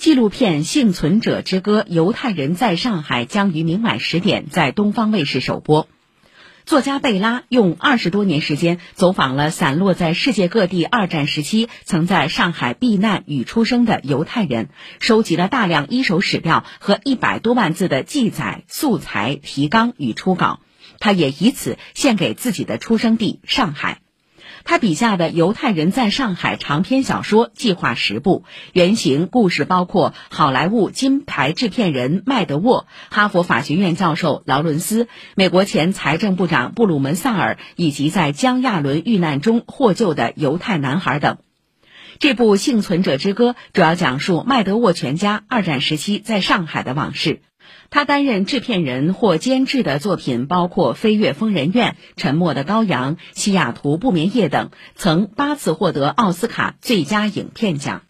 纪录片《幸存者之歌：犹太人在上海》将于明晚十点在东方卫视首播。作家贝拉用二十多年时间走访了散落在世界各地二战时期曾在上海避难与出生的犹太人，收集了大量一手史料和一百多万字的记载素材、提纲与初稿。他也以此献给自己的出生地上海。他笔下的犹太人在上海长篇小说计划十部，原型故事包括好莱坞金牌制片人麦德沃、哈佛法学院教授劳伦斯、美国前财政部长布鲁门萨尔以及在江亚伦遇难中获救的犹太男孩等。这部《幸存者之歌》主要讲述麦德沃全家二战时期在上海的往事。他担任制片人或监制的作品包括《飞越疯人院》《沉默的羔羊》《西雅图不眠夜》等，曾八次获得奥斯卡最佳影片奖。